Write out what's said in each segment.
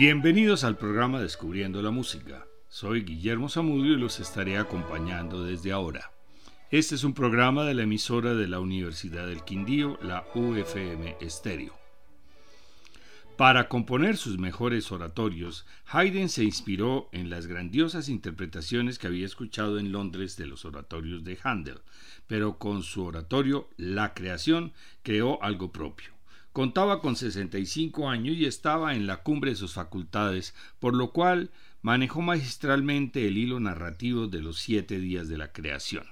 Bienvenidos al programa Descubriendo la Música. Soy Guillermo Zamudio y los estaré acompañando desde ahora. Este es un programa de la emisora de la Universidad del Quindío, la UFM Estéreo. Para componer sus mejores oratorios, Haydn se inspiró en las grandiosas interpretaciones que había escuchado en Londres de los oratorios de Handel, pero con su oratorio La Creación creó algo propio. Contaba con 65 años y estaba en la cumbre de sus facultades, por lo cual manejó magistralmente el hilo narrativo de los siete días de la creación.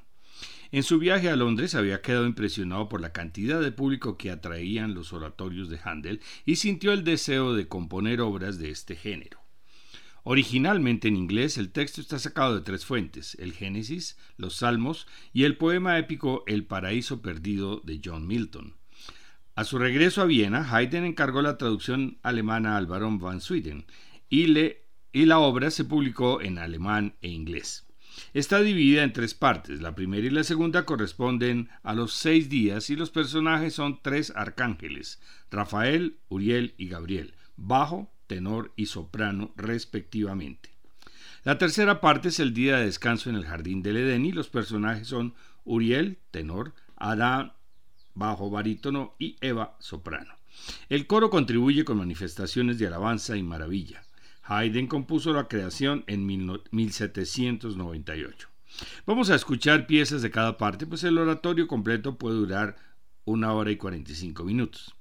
En su viaje a Londres había quedado impresionado por la cantidad de público que atraían los oratorios de Handel y sintió el deseo de componer obras de este género. Originalmente en inglés, el texto está sacado de tres fuentes, el Génesis, los Salmos y el poema épico El Paraíso Perdido de John Milton. A su regreso a Viena, Haydn encargó la traducción alemana al barón van Swieten y, y la obra se publicó en alemán e inglés. Está dividida en tres partes. La primera y la segunda corresponden a los seis días y los personajes son tres arcángeles, Rafael, Uriel y Gabriel, bajo, tenor y soprano respectivamente. La tercera parte es el día de descanso en el jardín del Edén y los personajes son Uriel, tenor, Adán, bajo barítono y Eva, soprano. El coro contribuye con manifestaciones de alabanza y maravilla. Haydn compuso la creación en 1798. Vamos a escuchar piezas de cada parte, pues el oratorio completo puede durar una hora y 45 minutos.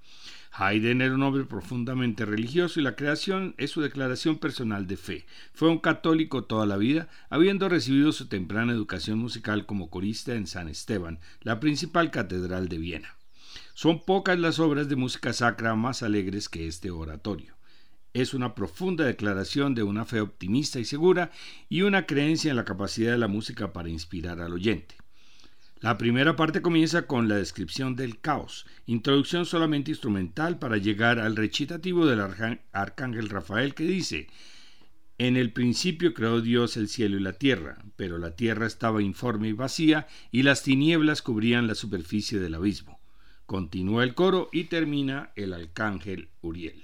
Haydn era un hombre profundamente religioso y la creación es su declaración personal de fe. Fue un católico toda la vida, habiendo recibido su temprana educación musical como corista en San Esteban, la principal catedral de Viena. Son pocas las obras de música sacra más alegres que este oratorio es una profunda declaración de una fe optimista y segura y una creencia en la capacidad de la música para inspirar al oyente. La primera parte comienza con la descripción del caos, introducción solamente instrumental para llegar al recitativo del arcángel Rafael que dice, en el principio creó Dios el cielo y la tierra, pero la tierra estaba informe y vacía, y las tinieblas cubrían la superficie del abismo. Continúa el coro y termina el arcángel Uriel.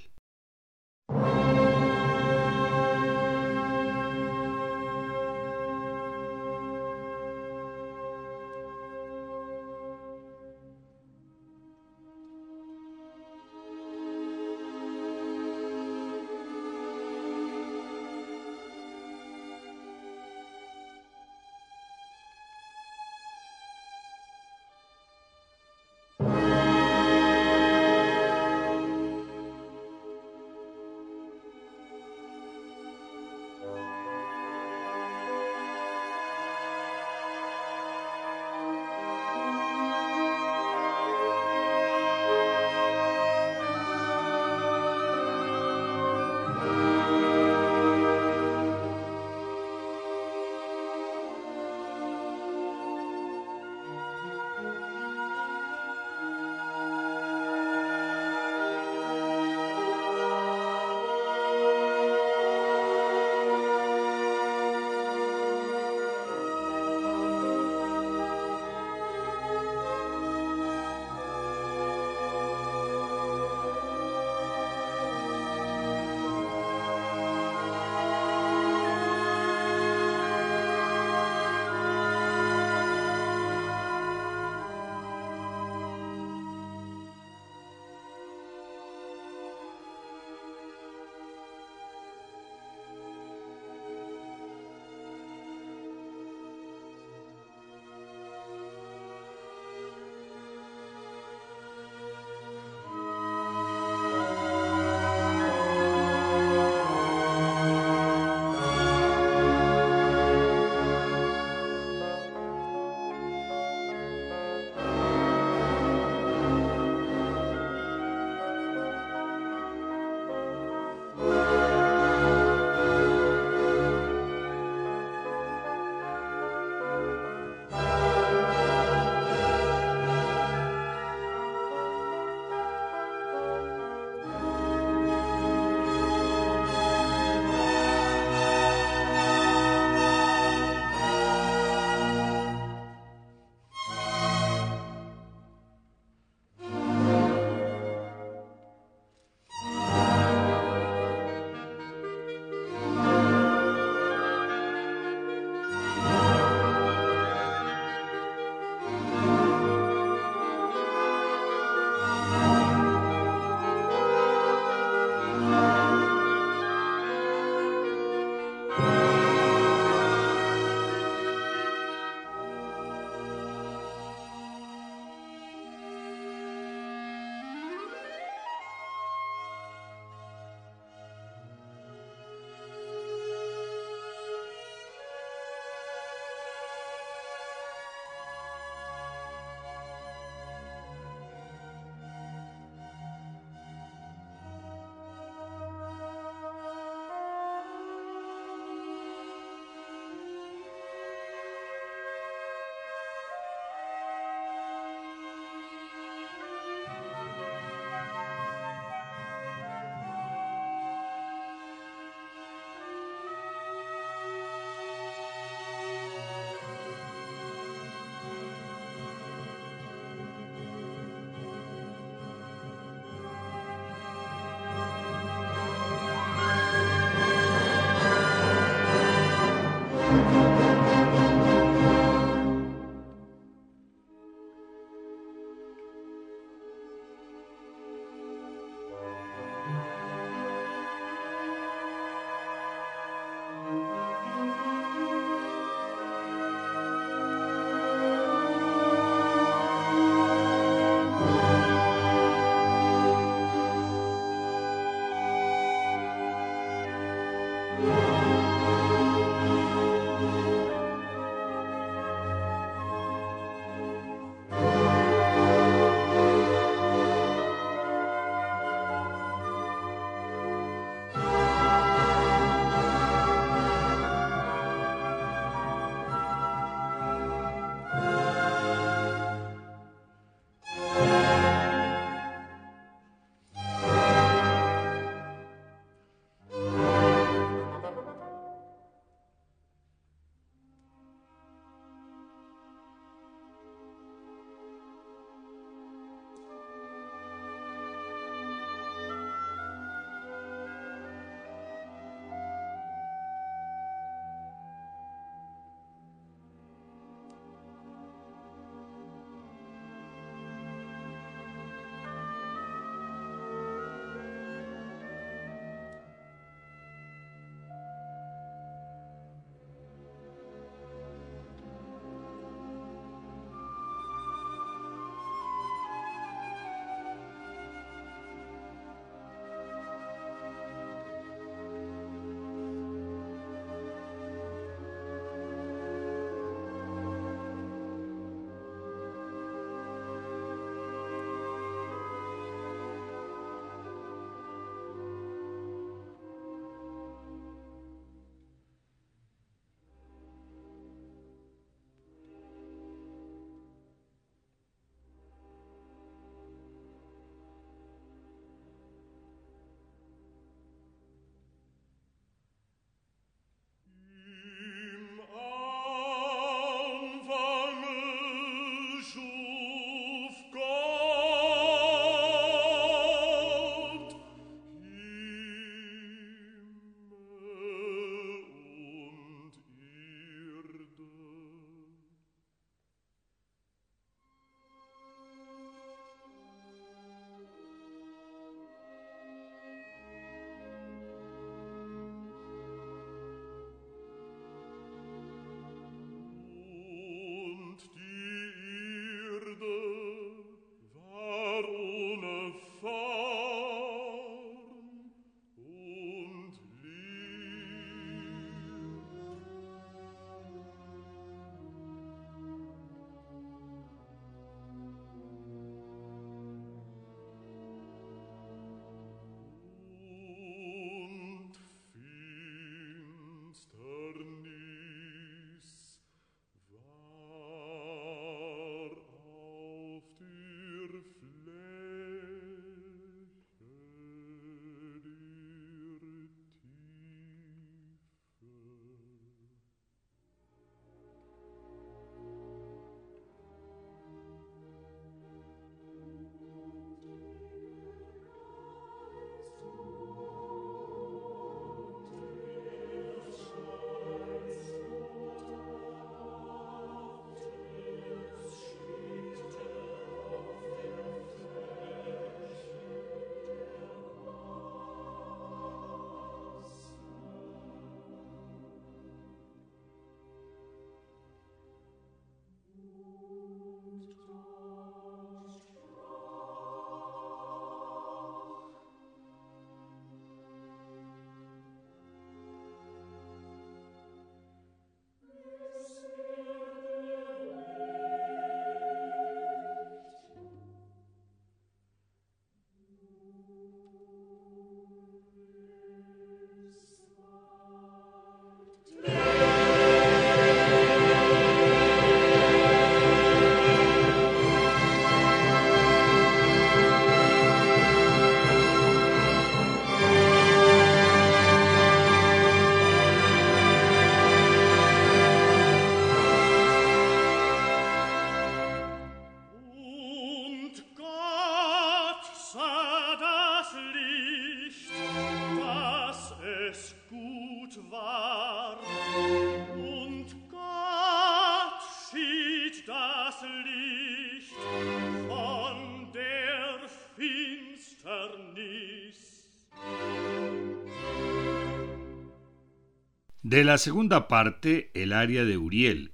De la segunda parte, el área de Uriel,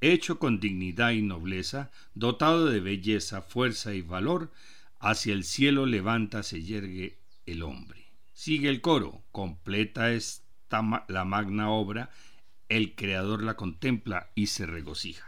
hecho con dignidad y nobleza, dotado de belleza, fuerza y valor, hacia el cielo levanta se yergue el hombre. Sigue el coro, completa esta la magna obra, el creador la contempla y se regocija.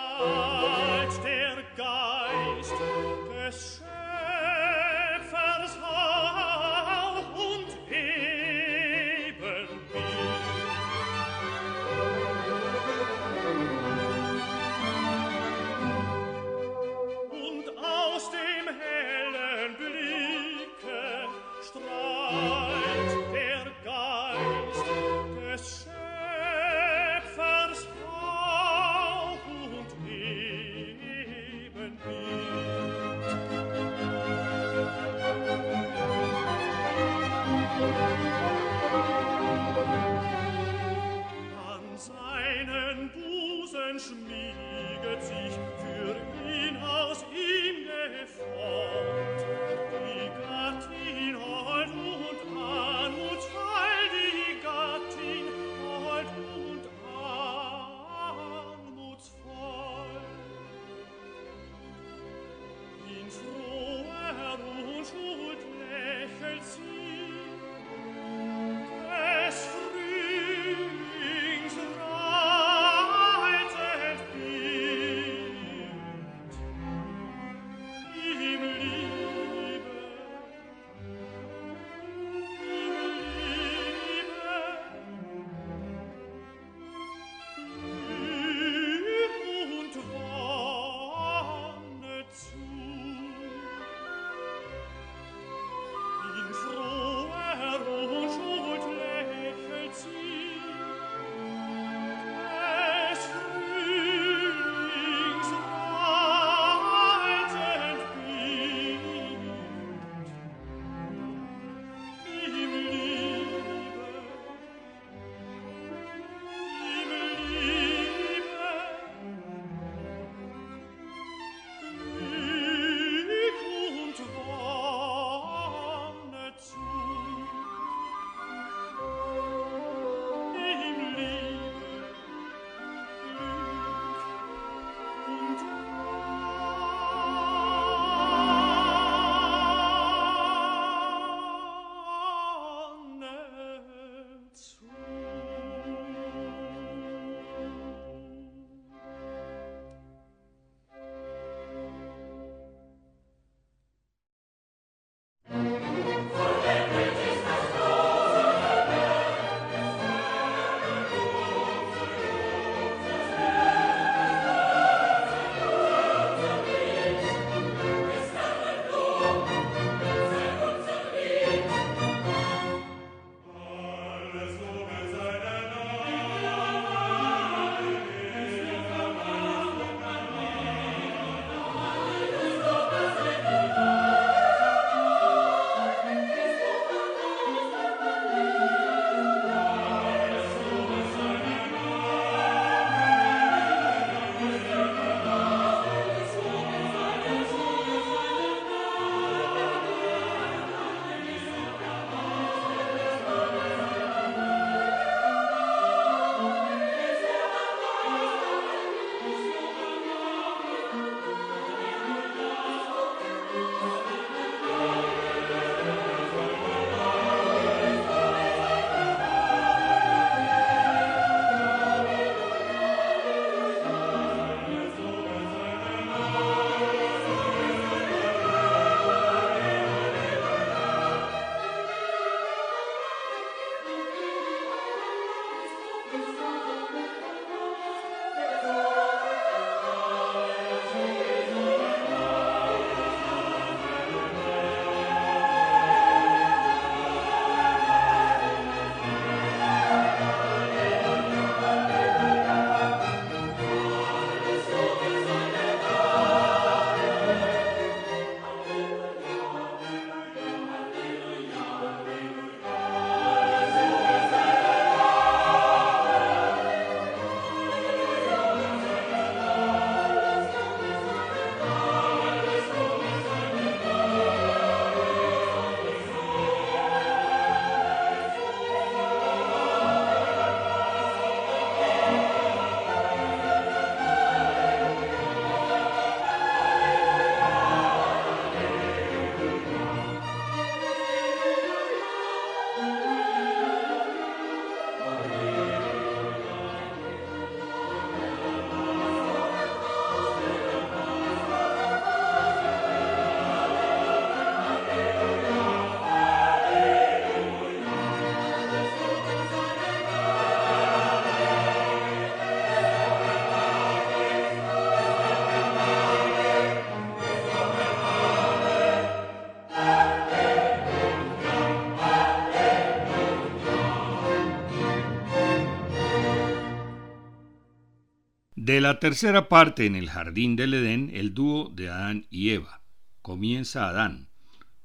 La tercera parte en el jardín del Edén, el dúo de Adán y Eva. Comienza Adán.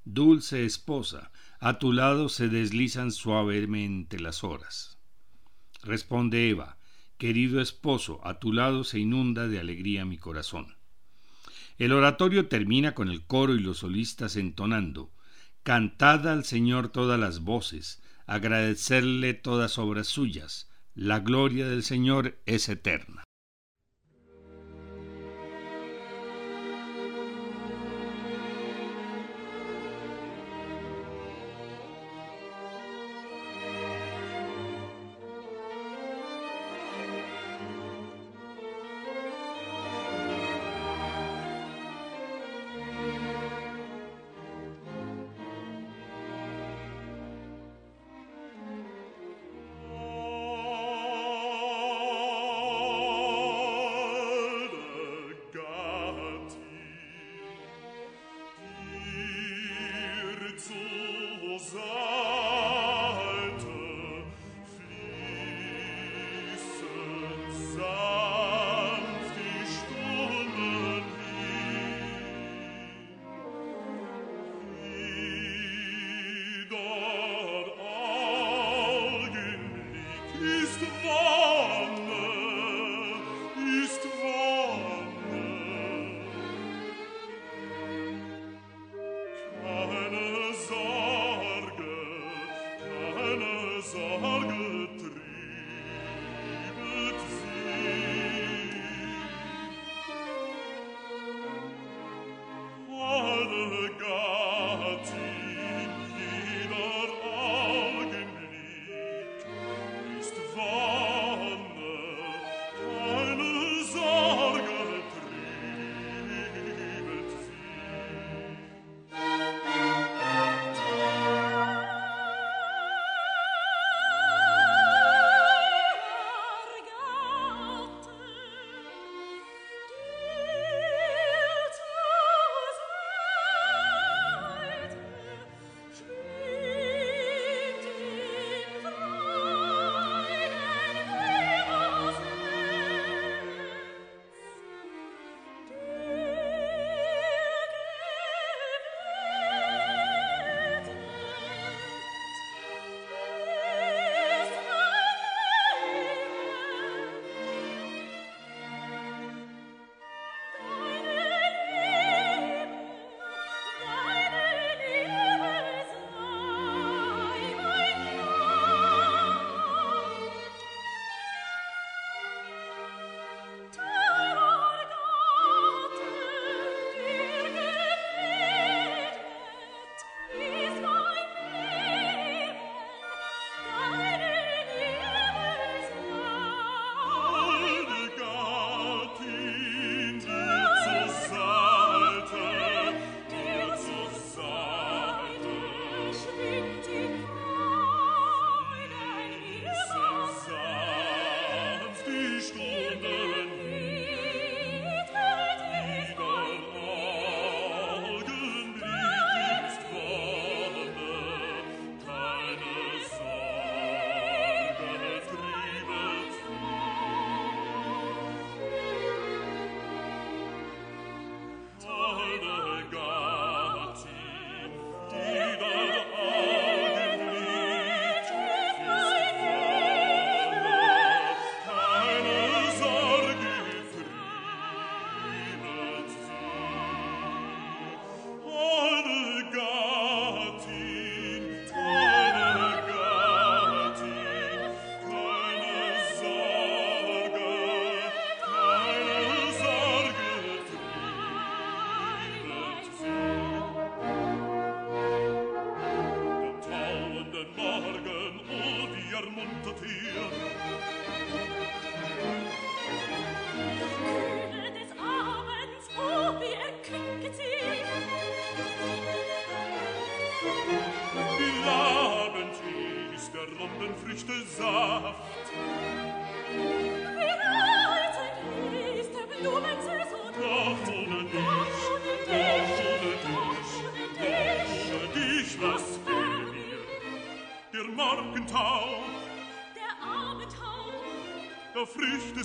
Dulce esposa, a tu lado se deslizan suavemente las horas. Responde Eva, querido esposo, a tu lado se inunda de alegría mi corazón. El oratorio termina con el coro y los solistas entonando, Cantad al Señor todas las voces, agradecerle todas obras suyas, la gloria del Señor es eterna.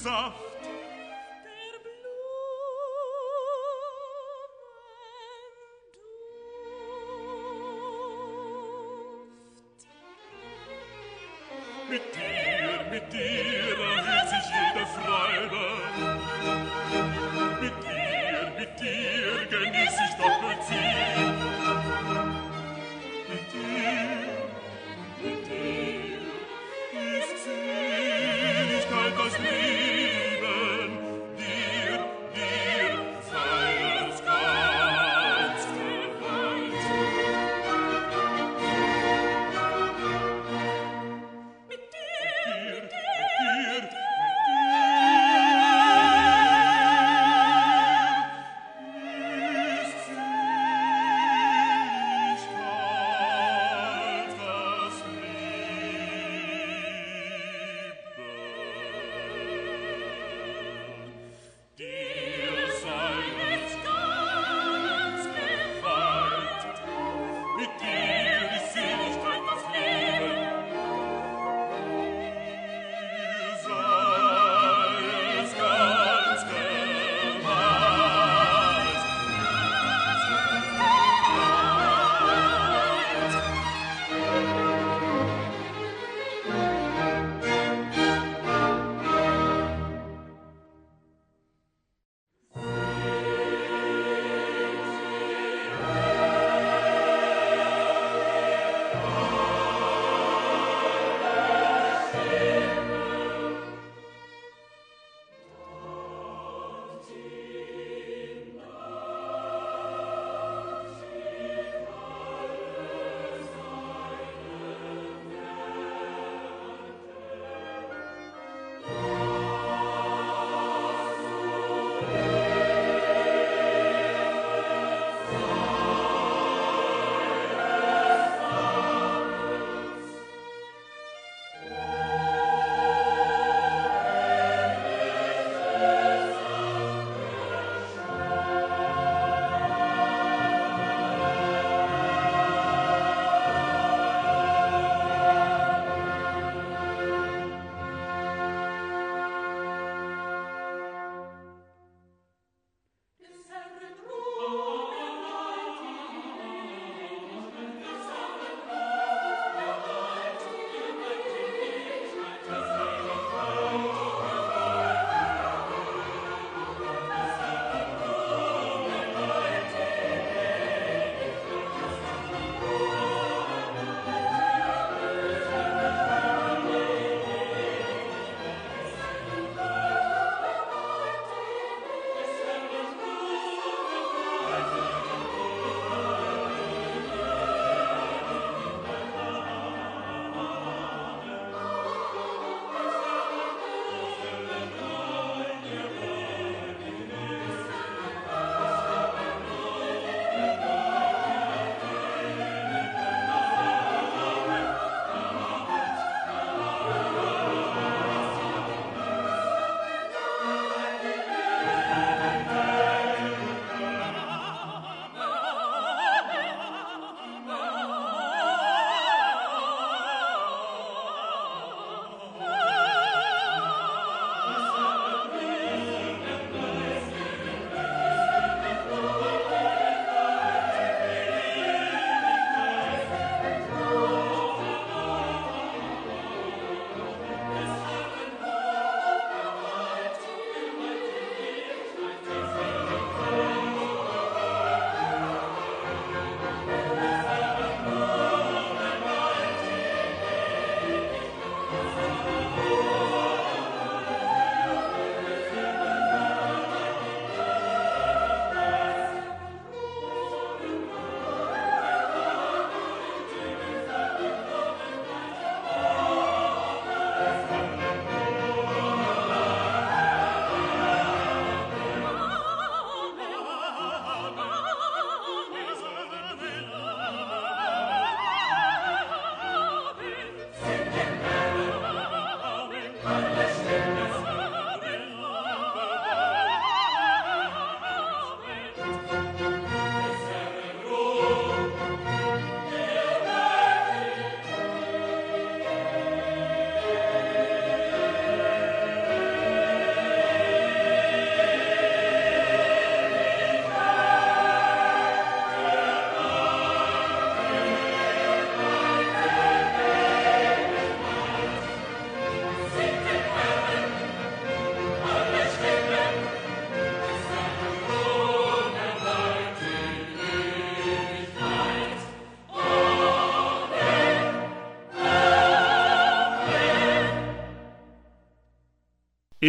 Apfelsaft. Mit dir, mit dir,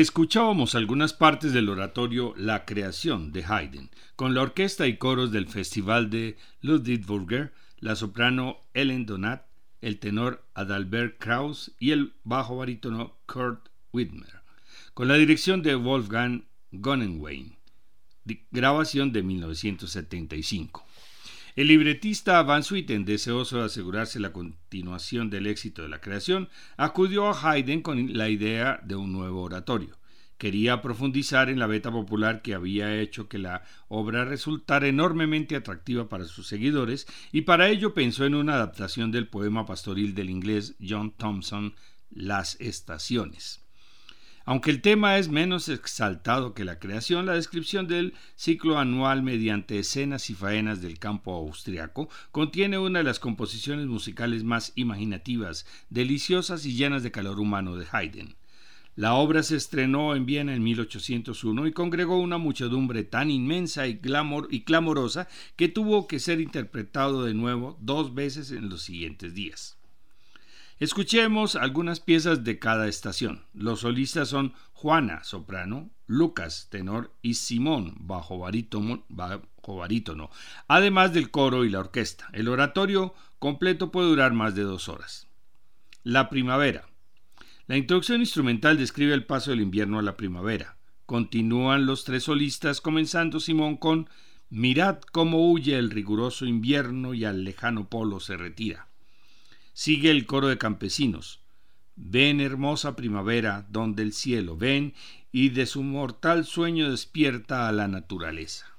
Escuchábamos algunas partes del oratorio La creación de Haydn, con la orquesta y coros del Festival de Ludwigsburger, la soprano Ellen Donat, el tenor Adalbert Kraus y el bajo barítono Kurt Widmer, con la dirección de Wolfgang Gonenwein, grabación de 1975. El libretista Van Swieten, deseoso de asegurarse la continuación del éxito de la creación, acudió a Haydn con la idea de un nuevo oratorio. Quería profundizar en la beta popular que había hecho que la obra resultara enormemente atractiva para sus seguidores y para ello pensó en una adaptación del poema pastoril del inglés John Thompson, Las Estaciones. Aunque el tema es menos exaltado que la creación, la descripción del ciclo anual mediante escenas y faenas del campo austriaco contiene una de las composiciones musicales más imaginativas, deliciosas y llenas de calor humano de Haydn. La obra se estrenó en Viena en 1801 y congregó una muchedumbre tan inmensa y, y clamorosa que tuvo que ser interpretado de nuevo dos veces en los siguientes días. Escuchemos algunas piezas de cada estación. Los solistas son Juana, soprano, Lucas, tenor y Simón, bajo barítono, además del coro y la orquesta. El oratorio completo puede durar más de dos horas. La primavera. La introducción instrumental describe el paso del invierno a la primavera. Continúan los tres solistas, comenzando Simón con Mirad cómo huye el riguroso invierno y al lejano polo se retira. Sigue el coro de campesinos. Ven hermosa primavera, donde el cielo ven y de su mortal sueño despierta a la naturaleza.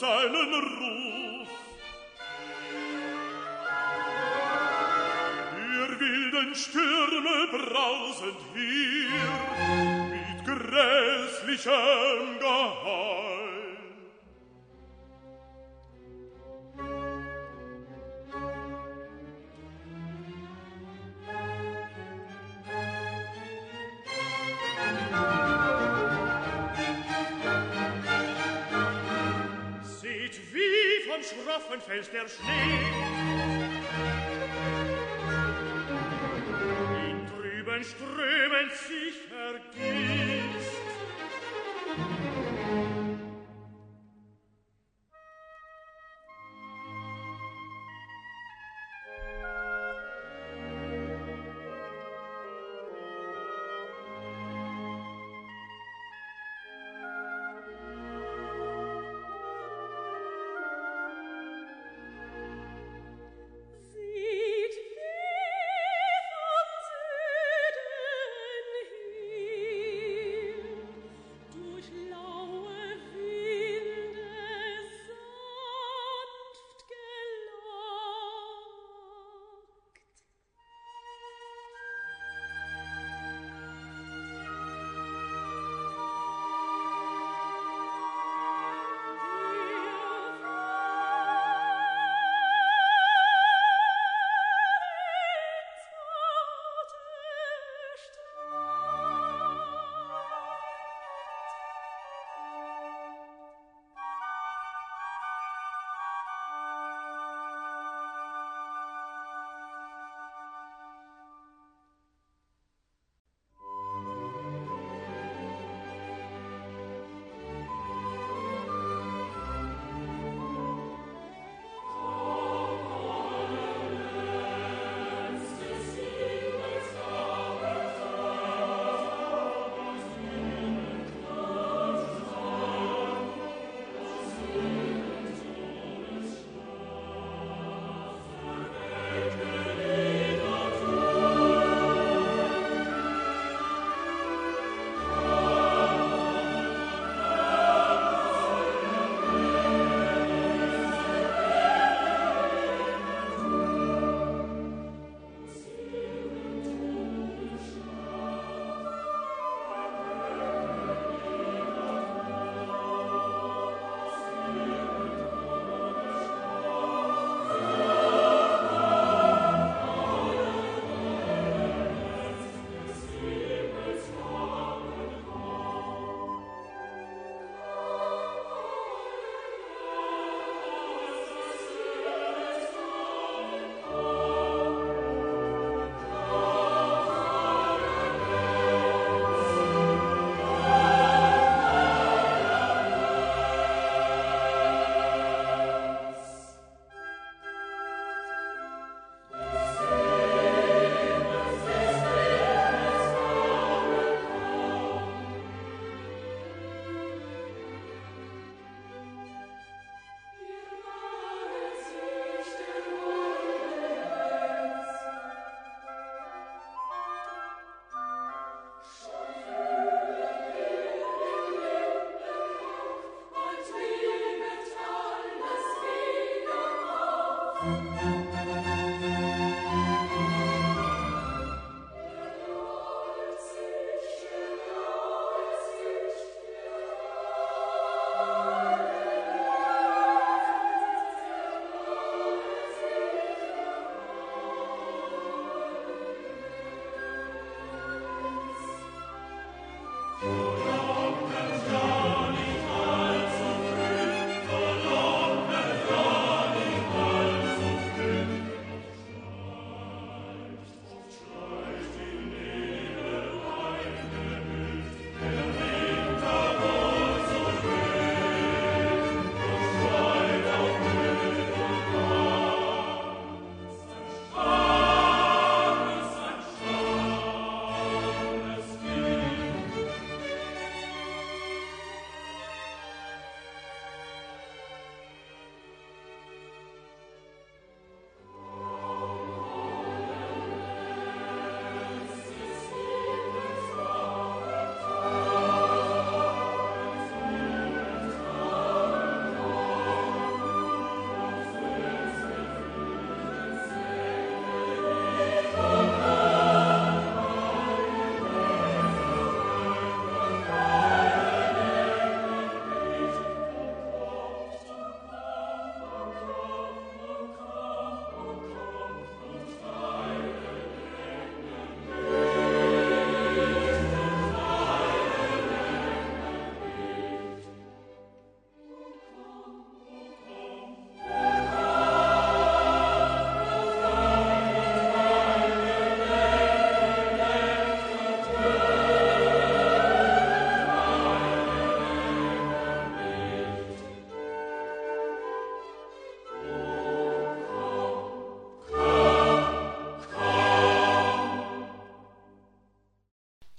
seinen Ruf. Ihr wilden Stürme brausend hier, mit grässlichem fällt der Schnee. In trüben Strömen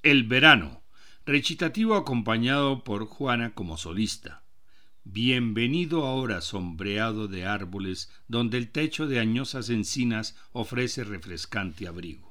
El verano, recitativo acompañado por Juana como solista. Bienvenido ahora sombreado de árboles, donde el techo de añosas encinas ofrece refrescante abrigo.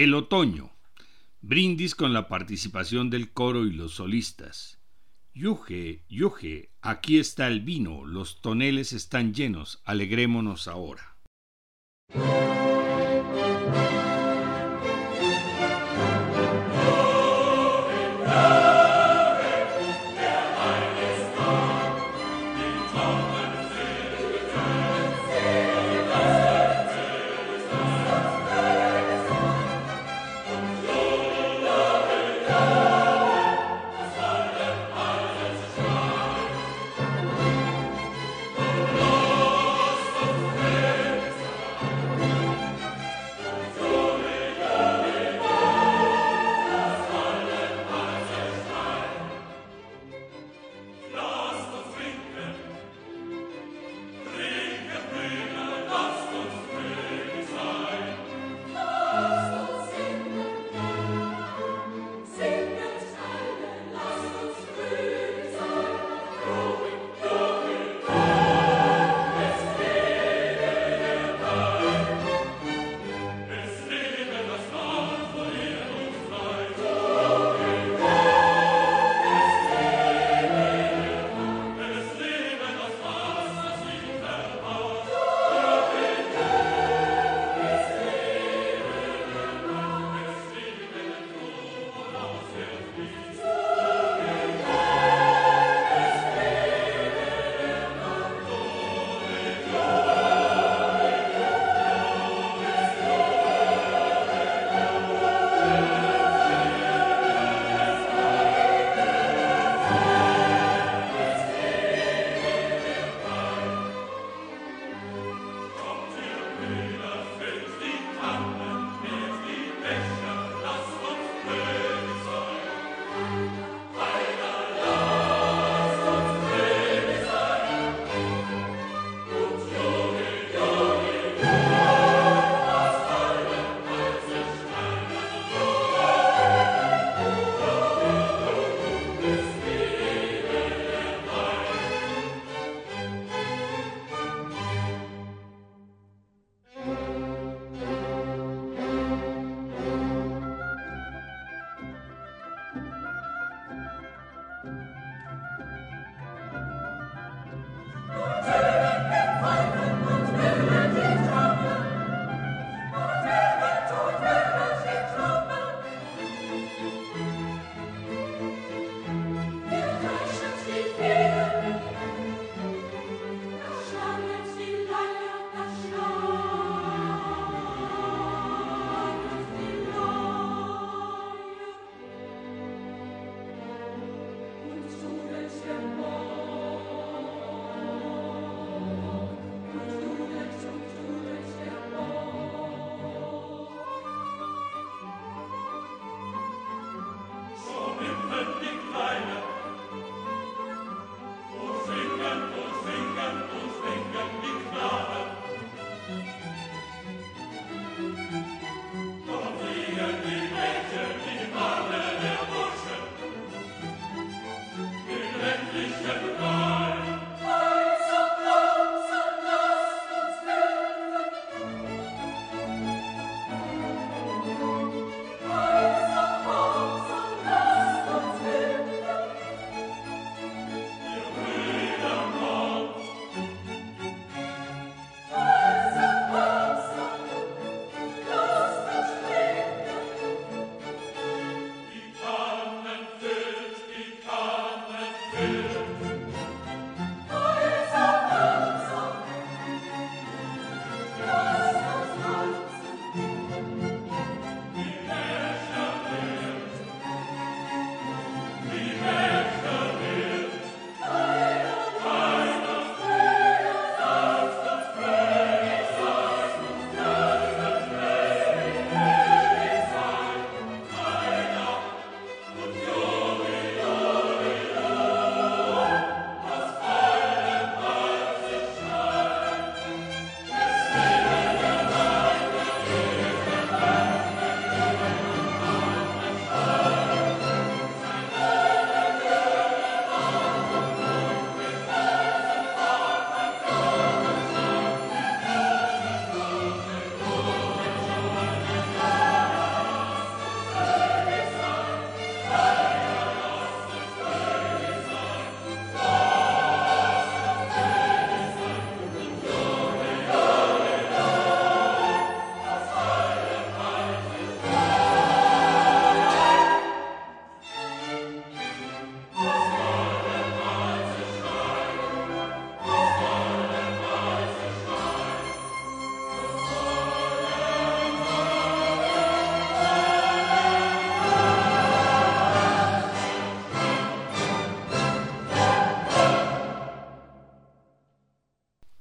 El otoño. Brindis con la participación del coro y los solistas. Yuge, yuge, aquí está el vino, los toneles están llenos, alegrémonos ahora.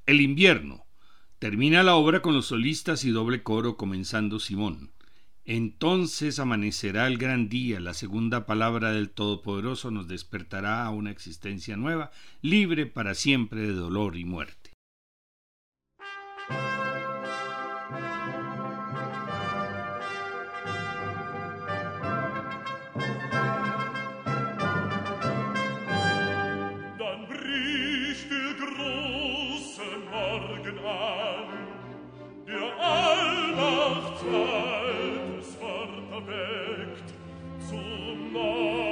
El invierno. Termina la obra con los solistas y doble coro comenzando Simón. Entonces amanecerá el gran día, la segunda palabra del Todopoderoso nos despertará a una existencia nueva, libre para siempre de dolor y muerte. altes Wort erweckt zum Morgen.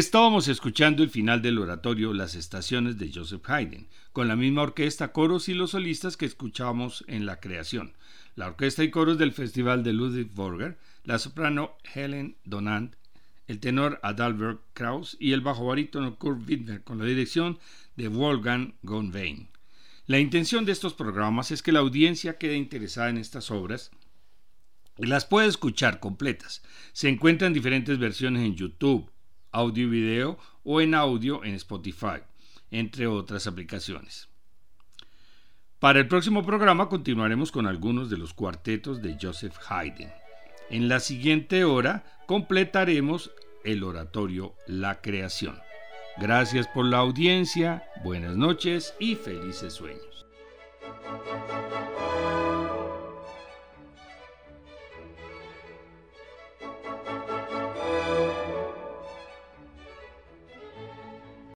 Estábamos escuchando el final del oratorio Las Estaciones de Joseph Haydn, con la misma orquesta, coros y los solistas que escuchamos en la creación. La orquesta y coros del Festival de Ludwig Borger, la soprano Helen Donant, el tenor Adalbert Kraus y el bajo barítono Kurt Widmer, con la dirección de Wolfgang Gonvein. La intención de estos programas es que la audiencia quede interesada en estas obras y las pueda escuchar completas. Se encuentran diferentes versiones en YouTube, audio y video o en audio en Spotify, entre otras aplicaciones. Para el próximo programa continuaremos con algunos de los cuartetos de Joseph Haydn. En la siguiente hora completaremos el oratorio La Creación. Gracias por la audiencia, buenas noches y felices sueños.